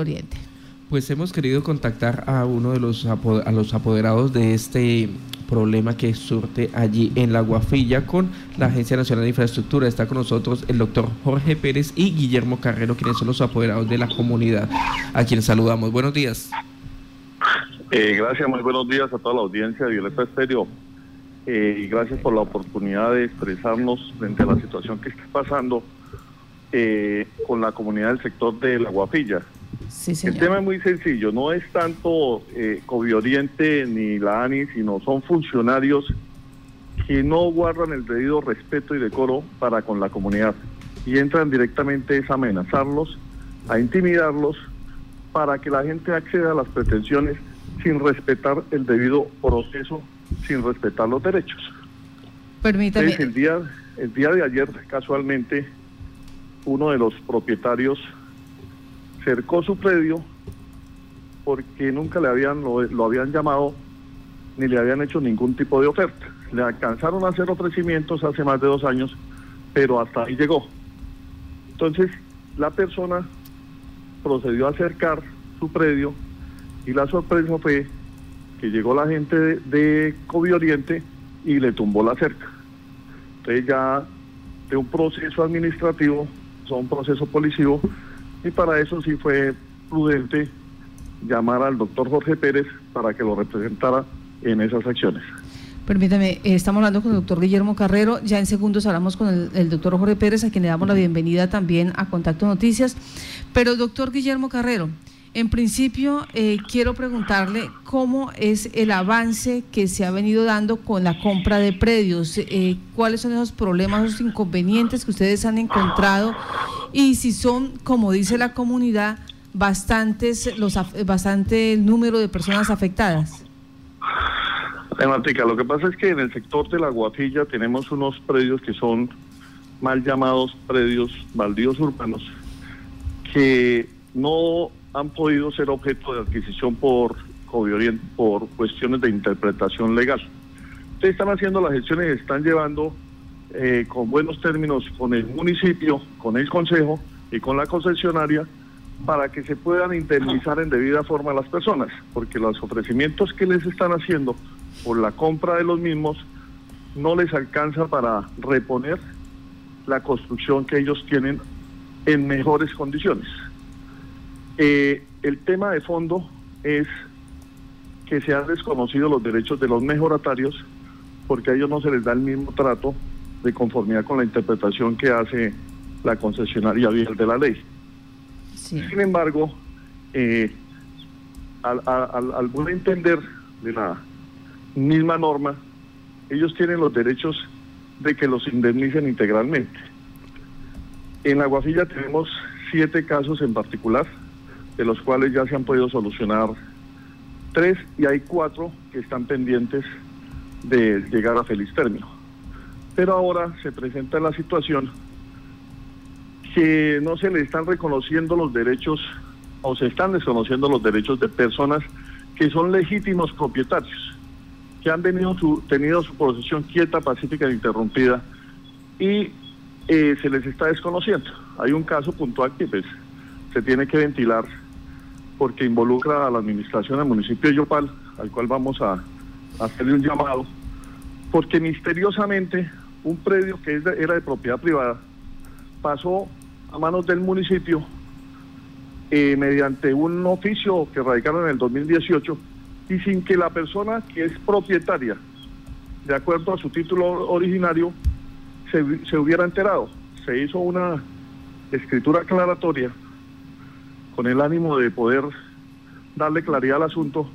Oriente. Pues hemos querido contactar a uno de los, a los apoderados de este problema que surte allí en la Guafilla con la Agencia Nacional de Infraestructura. Está con nosotros el doctor Jorge Pérez y Guillermo Carrero, quienes son los apoderados de la comunidad, a quienes saludamos. Buenos días. Eh, gracias, muy buenos días a toda la audiencia de Violeta Estéreo. Eh, y gracias por la oportunidad de expresarnos frente a la situación que está pasando eh, con la comunidad del sector de la Guafilla. El tema es muy sencillo, no es tanto eh, Covioriente ni la ANI, sino son funcionarios que no guardan el debido respeto y decoro para con la comunidad y entran directamente a amenazarlos, a intimidarlos para que la gente acceda a las pretensiones sin respetar el debido proceso, sin respetar los derechos. Permítame. el día, el día de ayer, casualmente, uno de los propietarios cercó su predio porque nunca le habían lo, habían llamado ni le habían hecho ningún tipo de oferta. Le alcanzaron a hacer ofrecimientos hace más de dos años, pero hasta ahí llegó. Entonces, la persona procedió a acercar su predio y la sorpresa fue que llegó la gente de, de Oriente y le tumbó la cerca. Entonces ya de un proceso administrativo, son un proceso policivo, y para eso sí fue prudente llamar al doctor Jorge Pérez para que lo representara en esas acciones. Permítame, eh, estamos hablando con el doctor Guillermo Carrero, ya en segundos hablamos con el, doctor Jorge Pérez, a quien le damos la bienvenida también a Contacto Noticias. Pero doctor Guillermo Carrero, en principio eh, quiero preguntarle cómo es el avance que se ha venido dando con la compra de predios, eh, cuáles son esos problemas, esos inconvenientes que ustedes han encontrado y si son, como dice la comunidad, bastantes los bastante el número de personas afectadas. Martica, lo que pasa es que en el sector de la Guafilla tenemos unos predios que son mal llamados predios baldíos urbanos que no han podido ser objeto de adquisición por por cuestiones de interpretación legal. Ustedes están haciendo las gestiones, están llevando eh, con buenos términos con el municipio, con el consejo y con la concesionaria para que se puedan indemnizar en debida forma a las personas, porque los ofrecimientos que les están haciendo por la compra de los mismos no les alcanza para reponer la construcción que ellos tienen en mejores condiciones. Eh, el tema de fondo es que se han desconocido los derechos de los mejoratarios porque a ellos no se les da el mismo trato de conformidad con la interpretación que hace la concesionaria vial de la ley. Sin embargo, eh, al, buen entender de la misma norma, ellos tienen los derechos de que los indemnicen integralmente. En la Guafilla tenemos siete casos en particular, de los cuales ya se han podido solucionar tres y hay cuatro que están pendientes de llegar a feliz término. Pero ahora se presenta la situación que no se le están reconociendo los derechos o se están desconociendo los derechos de personas que son legítimos propietarios, que han venido su, tenido su posesión quieta, pacífica e interrumpida y eh, se les está desconociendo. Hay un caso puntual que pues, se tiene que ventilar porque involucra a la administración del municipio de Yopal, al cual vamos a hacerle un llamado, porque misteriosamente un predio que era de propiedad privada pasó a manos del municipio eh, mediante un oficio que radicaron en el 2018 y sin que la persona que es propietaria, de acuerdo a su título originario, se, se hubiera enterado. Se hizo una escritura aclaratoria con el ánimo de poder darle claridad al asunto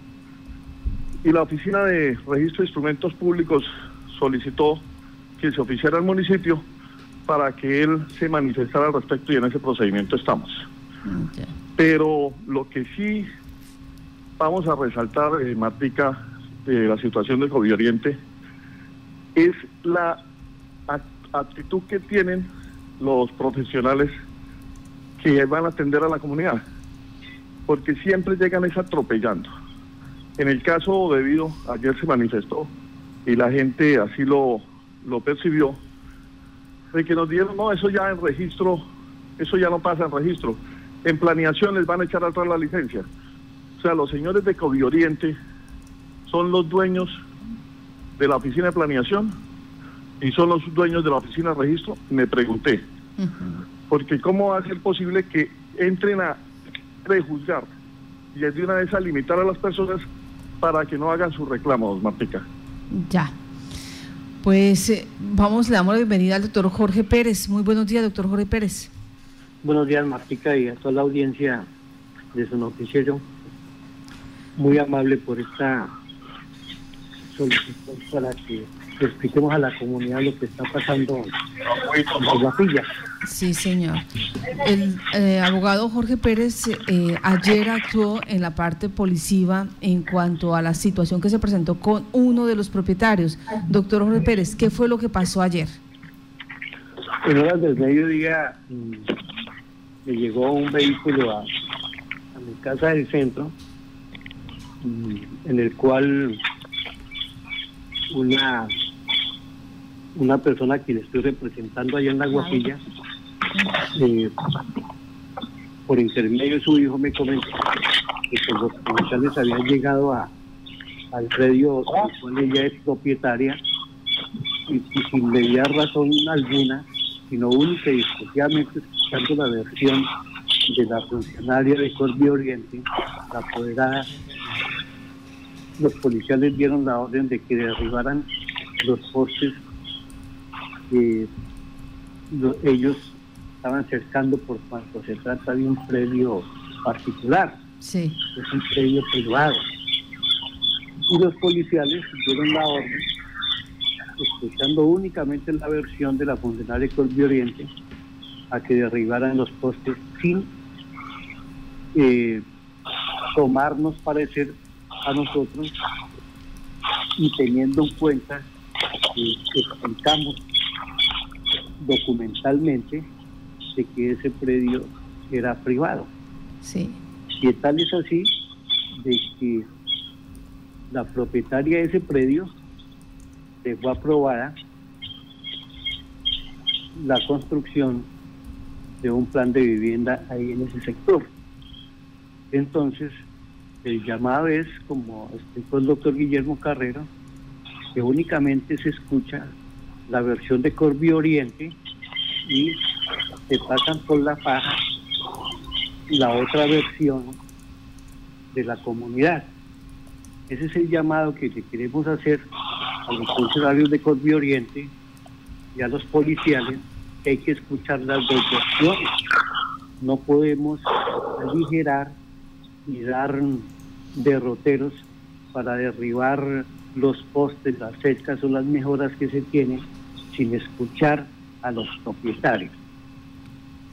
y la Oficina de Registro de Instrumentos Públicos solicitó que se oficiara al municipio para que él se manifestara al respecto y en ese procedimiento estamos. Pero lo que sí vamos a resaltar, eh, Martica, de la situación del COVID Oriente, es la actitud que tienen los profesionales que van a atender a la comunidad, porque siempre llegan es atropellando. En el caso debido, ayer se manifestó y la gente así lo lo percibió, de que nos dieron, no, eso ya en registro, eso ya no pasa en registro. En planeación les van a echar atrás la licencia. O sea, los señores de Oriente son los dueños de la oficina de planeación y son los dueños de la oficina de registro. Me pregunté, porque ¿cómo va a ser posible que entren a prejuzgar y de una vez a limitar a las personas para que no hagan sus reclamos, Martica? Ya. Pues eh, vamos, le damos la bienvenida al doctor Jorge Pérez. Muy buenos días, doctor Jorge Pérez. Buenos días, Martica, y a toda la audiencia de su noticiero. Muy amable por esta solicitud para que expliquemos a la comunidad lo que está pasando en Guapilla. Sí, señor. El eh, abogado Jorge Pérez eh, ayer actuó en la parte policiva en cuanto a la situación que se presentó con uno de los propietarios. Doctor Jorge Pérez, ¿qué fue lo que pasó ayer? En horas del mediodía mm, me llegó un vehículo a, mi casa del centro, mm, en el cual una una persona que le estoy representando allá en la Guapilla, eh, por intermedio de su hijo me comentó que pues, los policiales habían llegado a, al predio cual ella es propietaria y, sin mediar razón alguna, sino única y exclusivamente escuchando la versión de la funcionaria de Corbi Oriente, la apoderada, los policiales dieron la orden de que derribaran los postes que ellos estaban cercando por cuanto se trata de un predio particular. Sí. Es un predio privado. Y los policiales dieron la orden, escuchando únicamente la versión de la funcionaria Colby Oriente, a que derribaran los postes sin eh, tomarnos parecer a nosotros y teniendo en cuenta que explicamos documentalmente de que ese predio era privado. Sí. Y tal es así de que la propietaria de ese predio dejó aprobada la construcción de un plan de vivienda ahí en ese sector. Entonces, el llamado es, como explicó el doctor Guillermo Carrero, que únicamente se escucha la versión de Corbi Oriente y se pasan por la faja la otra versión de la comunidad. Ese es el llamado que le queremos hacer a los funcionarios de Corbi Oriente y a los policiales que hay que escuchar las dos versiones. No podemos aligerar y dar derroteros para derribar los postes, las cercas o las mejoras que se tienen sin escuchar a los propietarios.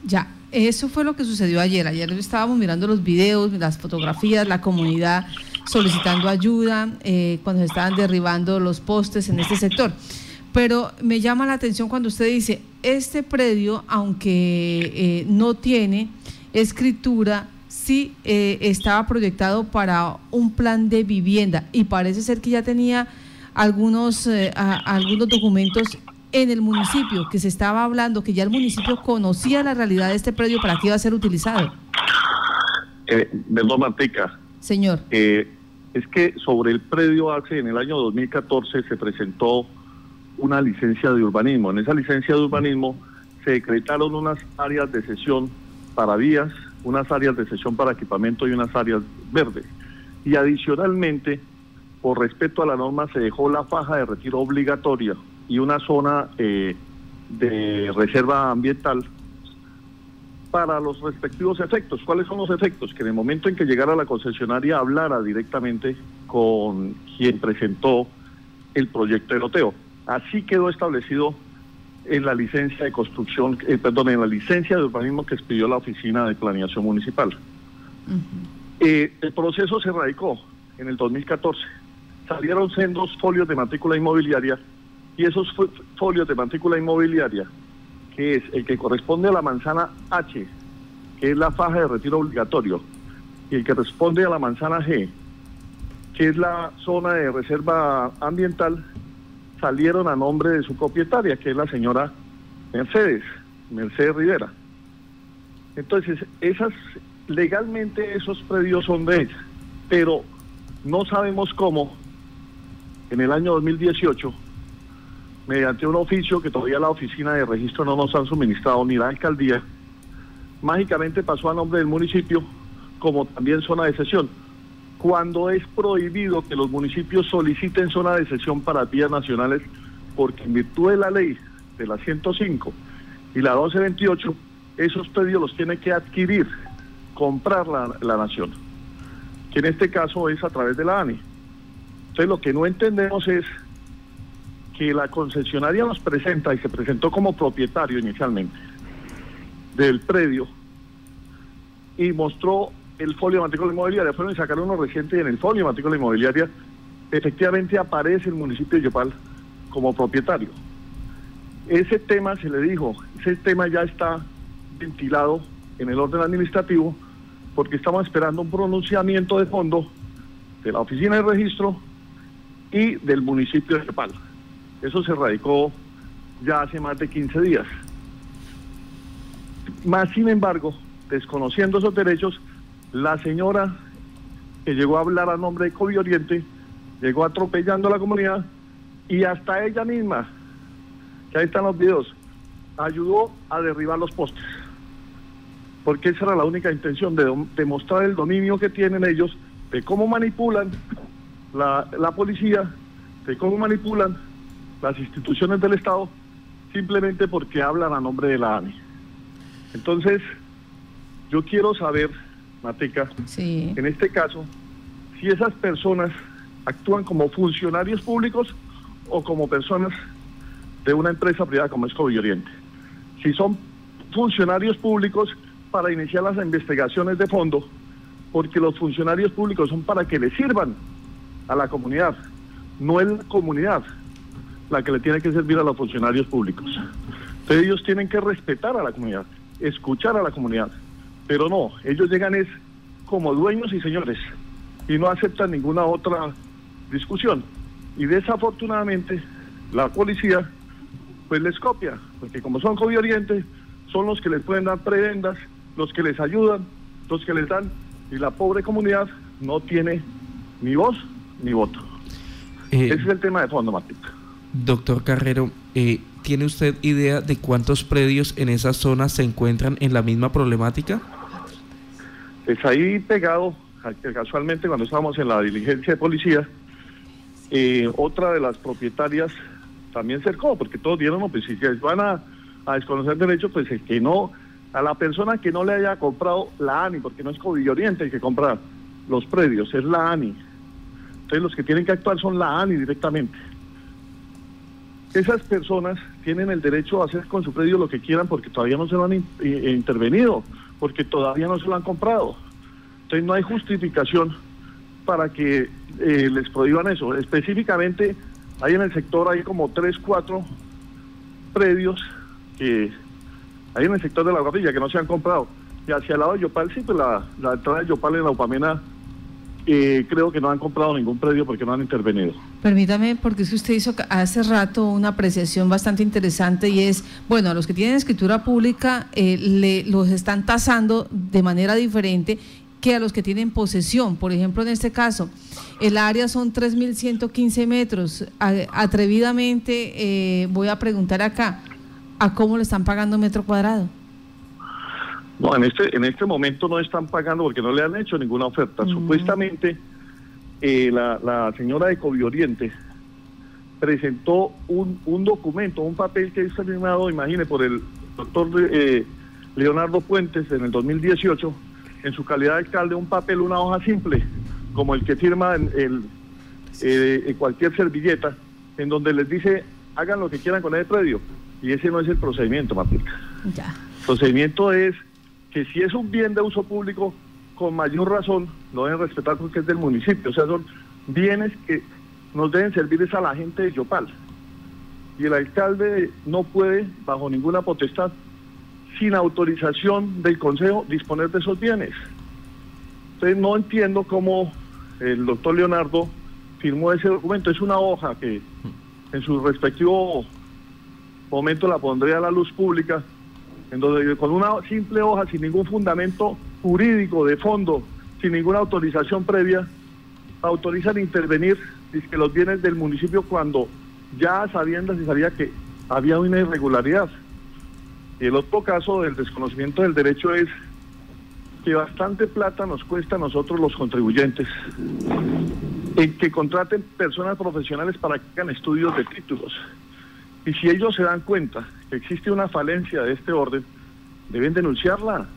Ya, eso fue lo que sucedió ayer. Ayer estábamos mirando los videos, las fotografías, la comunidad solicitando ayuda eh, cuando se estaban derribando los postes en este sector. Pero me llama la atención cuando usted dice, este predio, aunque eh, no tiene escritura, sí eh, estaba proyectado para un plan de vivienda y parece ser que ya tenía algunos, algunos documentos en el municipio, que se estaba hablando, que ya el municipio conocía la realidad de este predio para qué iba a ser utilizado? Eh, Mantica. Señor. Eh, es que sobre el predio hace, en el año 2014 se presentó una licencia de urbanismo. En esa licencia de urbanismo se decretaron unas áreas de sesión para vías, unas áreas de sesión para equipamiento y unas áreas verdes. Y adicionalmente, por respeto a la norma, se dejó la faja de retiro obligatoria y una zona eh, de reserva ambiental para los respectivos efectos. ¿Cuáles son los efectos? Que en el momento en que llegara la concesionaria hablara directamente con quien presentó el proyecto de loteo. Así quedó establecido en la licencia de construcción, eh, perdón, en la licencia de urbanismo que expidió la Oficina de Planeación Municipal. Eh, el proceso se radicó en el 2014. Salieron sendos folios de matrícula inmobiliaria y esos folios de matrícula inmobiliaria, que es el que corresponde a la manzana H, que es la faja de retiro obligatorio, y el que responde a la manzana G, que es la zona de reserva ambiental, salieron a nombre de su propietaria, que es la señora Mercedes, Mercedes Rivera. Entonces, esas legalmente esos predios son de ella, pero no sabemos cómo en el año 2018 mediante un oficio que todavía la oficina de registro no nos han suministrado ni la alcaldía, mágicamente pasó a nombre del municipio como también zona de sesión, cuando es prohibido que los municipios soliciten zona de sesión para vías nacionales, porque en virtud de la ley de la 105 y la 1228, esos predios los tiene que adquirir, comprar la, la nación, que en este caso es a través de la ANI. Entonces lo que no entendemos es que la concesionaria nos presenta y se presentó como propietario inicialmente del predio y mostró el folio de matrícula inmobiliaria. Fueron y sacaron uno reciente y en el folio de matrícula inmobiliaria efectivamente aparece el municipio de Yopal como propietario. Ese tema se le dijo, ese tema ya está ventilado en el orden administrativo porque estamos esperando un pronunciamiento de fondo de la oficina de registro y del municipio de Yopal. Eso se radicó ya hace más de 15 días. Más sin embargo, desconociendo esos derechos, la señora que llegó a hablar a nombre de Covi Oriente llegó atropellando a la comunidad y hasta ella misma, que ahí están los videos, ayudó a derribar los postes. Porque esa era la única intención de demostrar el dominio que tienen ellos, de cómo manipulan la, la policía, de cómo manipulan las instituciones del Estado simplemente porque hablan a nombre de la ANI. Entonces, yo quiero saber, Mateca, en este caso, si esas personas actúan como funcionarios públicos o como personas de una empresa privada como es Oriente. Si son funcionarios públicos para iniciar las investigaciones de fondo, porque los funcionarios públicos son para que le sirvan a la comunidad, no es la comunidad la que le tiene que servir a los funcionarios públicos. Entonces ellos tienen que respetar a la comunidad, escuchar a la comunidad, pero no, ellos llegan es como dueños y señores y no aceptan ninguna otra discusión. Y desafortunadamente la policía pues les copia, porque como son COVID Oriente, son los que les pueden dar prebendas, los que les ayudan, los que les dan, y la pobre comunidad no tiene ni voz ni voto. Eh, Ese es el tema de fondo, Matica. Doctor Carrero, eh, ¿tiene usted idea de cuántos predios en esa zona se encuentran en la misma problemática? Pues ahí pegado, casualmente cuando estábamos en la diligencia de policía, eh, otra de las propietarias también cercó, porque todos dieron, pues si van a, desconocer derechos, pues es que no, a la persona que no le haya comprado la ANI, porque no es COVID Oriente el que compra los predios, es la ANI. Entonces los que tienen que actuar son la ANI directamente. Esas personas tienen el derecho a hacer con su predio lo que quieran porque todavía no se lo han intervenido, porque todavía no se lo han comprado. Entonces no hay justificación para que eh, les prohíban eso. Específicamente, hay en el sector, hay como tres, cuatro predios que hay en el sector de la guapilla que no se han comprado. Y hacia el lado de Yopal, sí, pues la, la entrada de Yopal en la Upamena eh, creo que no han comprado ningún predio porque no han intervenido. Permítame, porque es usted hizo hace rato una apreciación bastante interesante y es, bueno, a los que tienen escritura pública eh, le, los están tasando de manera diferente que a los que tienen posesión. Por ejemplo, en este caso, el área son 3.115 metros. atrevidamente eh, voy a preguntar acá, ¿a cómo le están pagando metro cuadrado? No, en este, en este momento no están pagando porque no le han hecho ninguna oferta. Mm. Supuestamente eh, la, señora de Oriente presentó un, un, documento, un papel que es firmado, imagine, por el doctor eh, Leonardo Puentes en el 2018, en su calidad de alcalde, un papel, una hoja simple, como el que firma en, el, eh, en cualquier servilleta, en donde les dice, hagan lo que quieran con ese predio. Y ese no es el procedimiento. Ya. El procedimiento es que si es un bien de uso público, con mayor razón lo deben respetar porque es del municipio. O sea, son bienes que nos deben servir a la gente de Yopal. Y el alcalde no puede, bajo ninguna potestad, sin autorización del Consejo, disponer de esos bienes. Entonces no entiendo cómo el doctor Leonardo firmó ese documento. Es una hoja que en su respectivo momento la pondré a la luz pública en donde con una simple hoja, sin ningún fundamento jurídico de fondo, sin ninguna autorización previa, autorizan intervenir que los bienes del municipio cuando ya sabiendo se sabía que había una irregularidad. Y el otro caso del desconocimiento del derecho es que bastante plata nos cuesta a nosotros los contribuyentes en que contraten personas profesionales para que hagan estudios de títulos. Y si ellos se dan cuenta que existe una falencia de este orden, deben denunciarla.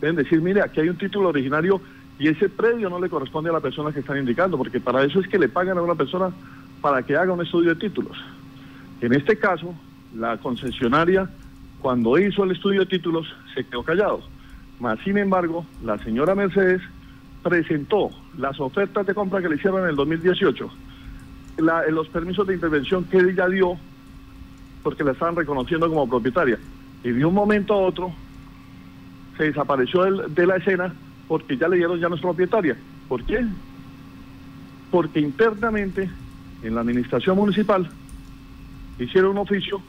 Deben decir, mire, aquí hay un título originario y ese predio no le corresponde a la persona que están indicando, porque para eso es que le pagan a una persona para que haga un estudio de títulos. En este caso, la concesionaria, cuando hizo el estudio de títulos, se quedó callado. Mas, sin embargo, la señora Mercedes presentó las ofertas de compra que le hicieron en el 2018, los permisos de intervención que ella dio porque la estaban reconociendo como propietaria. Y de un momento a otro se desapareció de la escena porque ya le dieron ya no es propietaria. ¿Por qué? Porque internamente en la administración municipal hicieron un oficio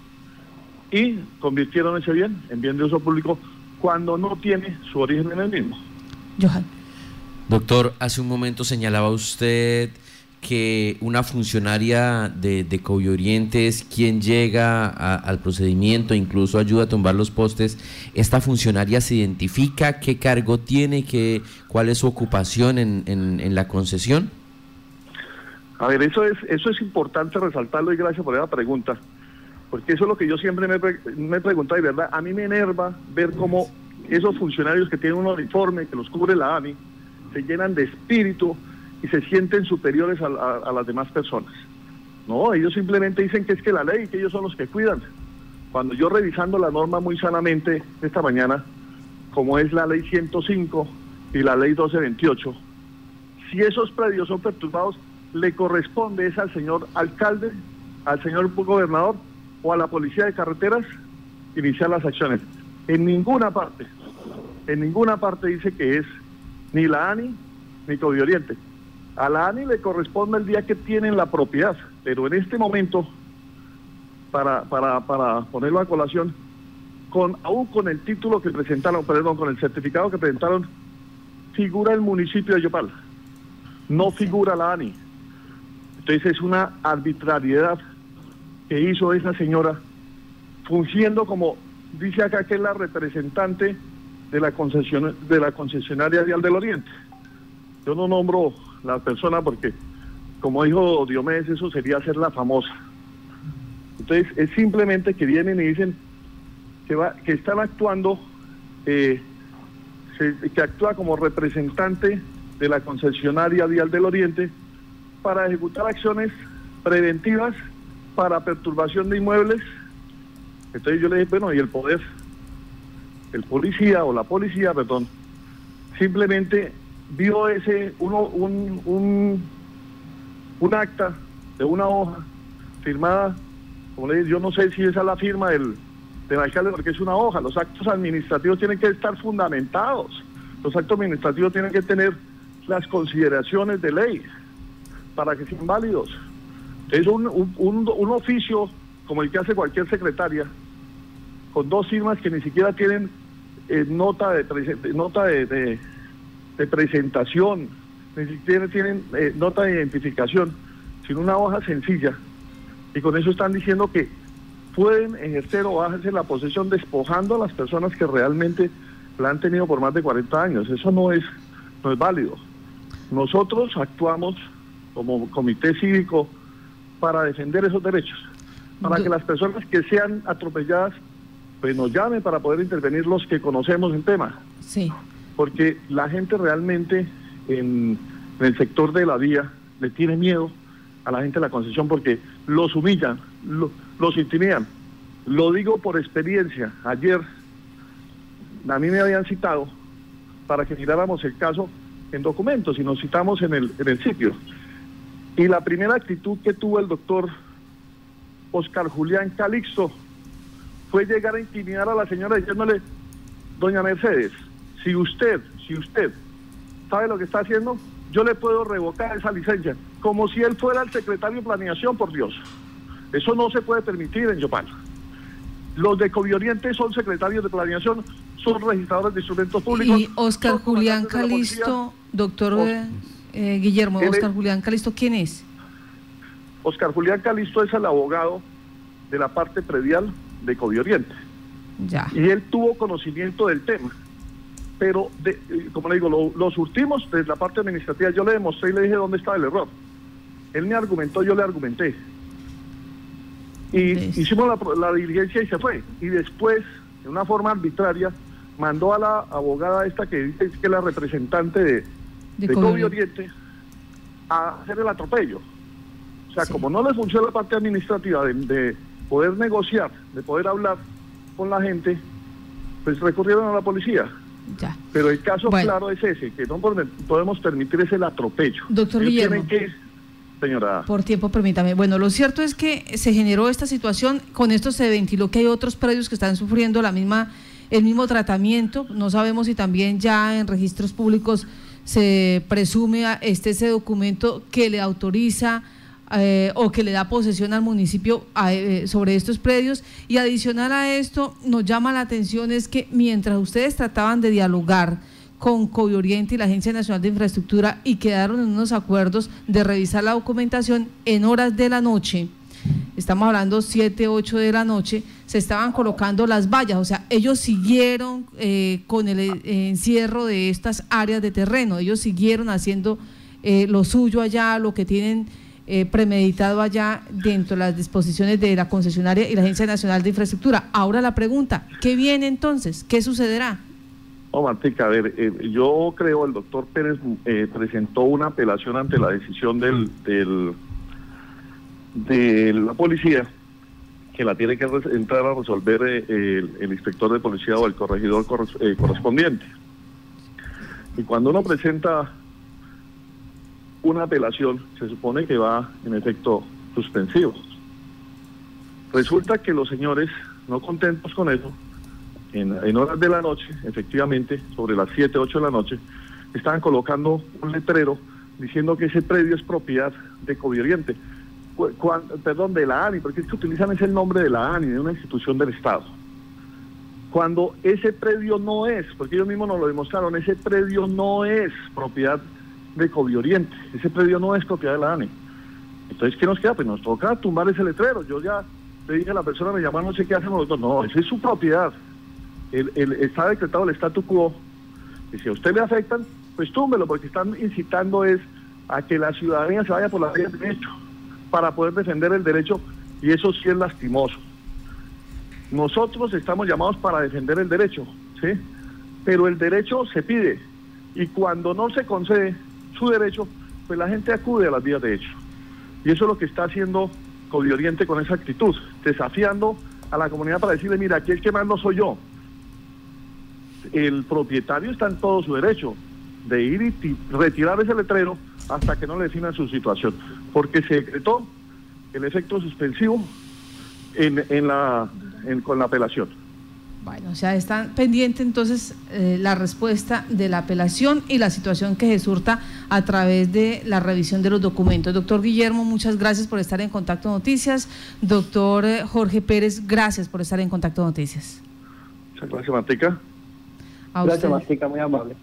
y convirtieron ese bien en bien de uso público cuando no tiene su origen en el mismo. Johan. Doctor, hace un momento señalaba usted que una funcionaria de, de Oriente es quien llega al procedimiento, incluso ayuda a tumbar los postes. ¿Esta funcionaria se identifica qué cargo tiene, qué, cuál es su ocupación en, en, la concesión? A ver, eso es, eso es importante resaltarlo y gracias por esa pregunta, porque eso es lo que yo siempre me, me he preguntado y verdad, a mí me enerva ver cómo esos funcionarios que tienen un uniforme que los cubre la AMI se llenan de espíritu y se sienten superiores a, las demás personas. No, ellos simplemente dicen que es que la ley, que ellos son los que cuidan. Cuando yo revisando la norma muy sanamente esta mañana, como es la ley 105 y la ley 1228, si esos predios son perturbados, le corresponde es al señor alcalde, al señor gobernador o a la policía de carreteras iniciar las acciones. En ninguna parte, en ninguna parte dice que es ni la ANI ni Código Oriente. A la ANI le corresponde el día que tienen la propiedad, pero en este momento, para, para, para ponerlo a colación, con, aún con el título que presentaron, perdón, con el certificado que presentaron, figura el municipio de Yopal, no figura la ANI. Entonces es una arbitrariedad que hizo esa señora, fungiendo como, dice acá que es la representante de la concesión de la concesionaria Vial del Oriente. Yo no nombro la persona porque, como dijo Diomedes, eso sería ser la famosa. Entonces, es simplemente que vienen y dicen que, va, que están actuando, eh, que actúa como representante de la concesionaria Vial del Oriente para ejecutar acciones preventivas para perturbación de inmuebles. Entonces yo le dije, bueno, ¿y el poder? el policía o la policía, perdón, simplemente vio ese uno un, un, un acta de una hoja firmada, como le dije, yo no sé si esa es la firma del, del alcalde porque es una hoja, los actos administrativos tienen que estar fundamentados, los actos administrativos tienen que tener las consideraciones de ley para que sean válidos. Es un, un, un oficio como el que hace cualquier secretaria, con dos firmas que ni siquiera tienen eh, nota de, nota de, presentación, ni siquiera tienen eh, nota de identificación, sino una hoja sencilla. Y con eso están diciendo que pueden ejercer o bajarse la posesión despojando a las personas que realmente la han tenido por más de 40 años. Eso no es, no es válido. Nosotros actuamos como comité cívico para defender esos derechos, para que las personas que sean atropelladas pues nos llamen para poder intervenir los que conocemos el tema. Sí. Porque la gente realmente en, el sector de la vía le tiene miedo a la gente de la concesión porque los humillan, los intimidan. Lo digo por experiencia. Ayer a mí me habían citado para que miráramos el caso en documentos y nos citamos en el, en el sitio. Y la primera actitud que tuvo el doctor Oscar Julián Calixto fue llegar a intimidar a la señora diciéndole, doña Mercedes, si usted, si usted sabe lo que está haciendo, yo le puedo revocar esa licencia, como si él fuera el secretario de planeación, por Dios. Eso no se puede permitir en Yopal. Los de Covioriente son secretarios de planeación, son registradores de instrumentos públicos. Y Oscar Julián Calisto, doctor eh, Guillermo, Oscar Julián Calisto, ¿quién es? Oscar Julián Calisto es el abogado de la parte predial de Covioriente. Ya. Y él tuvo conocimiento del tema. Pero, de, eh, como le digo, lo, lo, surtimos desde la parte administrativa. Yo le demostré y le dije dónde estaba el error. Él me argumentó, yo le argumenté. Y hicimos la, la, diligencia y se fue. Y después, de una forma arbitraria, mandó a la abogada esta que dice que es la representante de, de, de Oriente a hacer el atropello. O sea, sí. como no le funciona la parte administrativa de, de, poder negociar, de poder hablar con la gente, pues recurrieron a la policía. Ya. Pero el caso bueno. claro es ese, que no podemos permitir ese el atropello. Doctor Ellos Guillermo. que señora. Por tiempo, permítame. Bueno, lo cierto es que se generó esta situación, con esto se ventiló que hay otros predios que están sufriendo la misma, el mismo tratamiento. No sabemos si también ya en registros públicos se presume este ese documento que le autoriza eh, o que le da posesión al municipio eh, sobre estos predios. Y adicional a esto, nos llama la atención es que mientras ustedes trataban de dialogar, con Covioriente y la Agencia Nacional de Infraestructura y quedaron en unos acuerdos de revisar la documentación en horas de la noche. Estamos hablando 7, 8 de la noche, se estaban colocando las vallas, o sea, ellos siguieron eh, con el eh, encierro de estas áreas de terreno, ellos siguieron haciendo lo suyo allá, lo que tienen premeditado allá dentro de las disposiciones de la concesionaria y la Agencia Nacional de Infraestructura. Ahora la pregunta, ¿qué viene entonces? ¿Qué sucederá? No, Martica, a ver, eh, yo creo el doctor Pérez eh, presentó una apelación ante la decisión del, del de la policía que la tiene que entrar a resolver eh, el, inspector de policía o el corregidor corres correspondiente. Y cuando uno presenta una apelación, se supone que va en efecto suspensivo. Resulta que los señores, no contentos con eso, en, horas de la noche, efectivamente, sobre las 7, 8 de la noche, estaban colocando un letrero diciendo que ese predio es propiedad de Covioriente, perdón, de la ANI, porque es que utilizan ese nombre de la ANI, de una institución del Estado. Cuando ese predio no es, porque ellos mismos nos lo demostraron, ese predio no es propiedad de Covioriente, ese predio no es propiedad de la ANI. Entonces, ¿qué nos queda? Pues nos toca tumbar ese letrero. Yo ya le dije a la persona, me llama, no sé qué hacemos nosotros. No, esa es su propiedad el, está decretado el statu quo, y si a usted le afectan, pues túmbelo, porque están incitando es a que la ciudadanía se vaya por la vía del derecho, para poder defender el derecho, y eso sí es lastimoso. Nosotros estamos llamados para defender el derecho, ¿sí? Pero el derecho se pide, y cuando no se concede su derecho, pues la gente acude a las vías de hecho. Y eso es lo que está haciendo Covioriente con esa actitud, desafiando a la comunidad para decirle, mira, aquí el que más no soy yo, el propietario está en todo su derecho de ir y retirar ese letrero hasta que no le definan su situación, porque se decretó el efecto suspensivo en, en la, en, con la apelación. Bueno, o sea, están pendiente entonces eh, la respuesta de la apelación y la situación que se surta a través de la revisión de los documentos. Doctor Guillermo, muchas gracias por estar en Contacto Noticias. Doctor eh, Jorge Pérez, gracias por estar en Contacto Noticias. Muchas gracias, Manteca. A Gracias, Mastica, muy amable.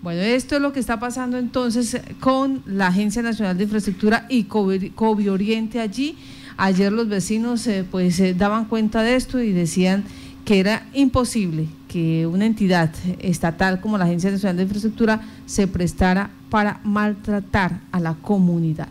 Bueno, esto es lo que está pasando entonces con la Agencia Nacional de Infraestructura y Covi Oriente allí. Ayer los vecinos eh, pues eh, daban cuenta de esto y decían que era imposible que una entidad estatal como la Agencia Nacional de Infraestructura se prestara para maltratar a la comunidad.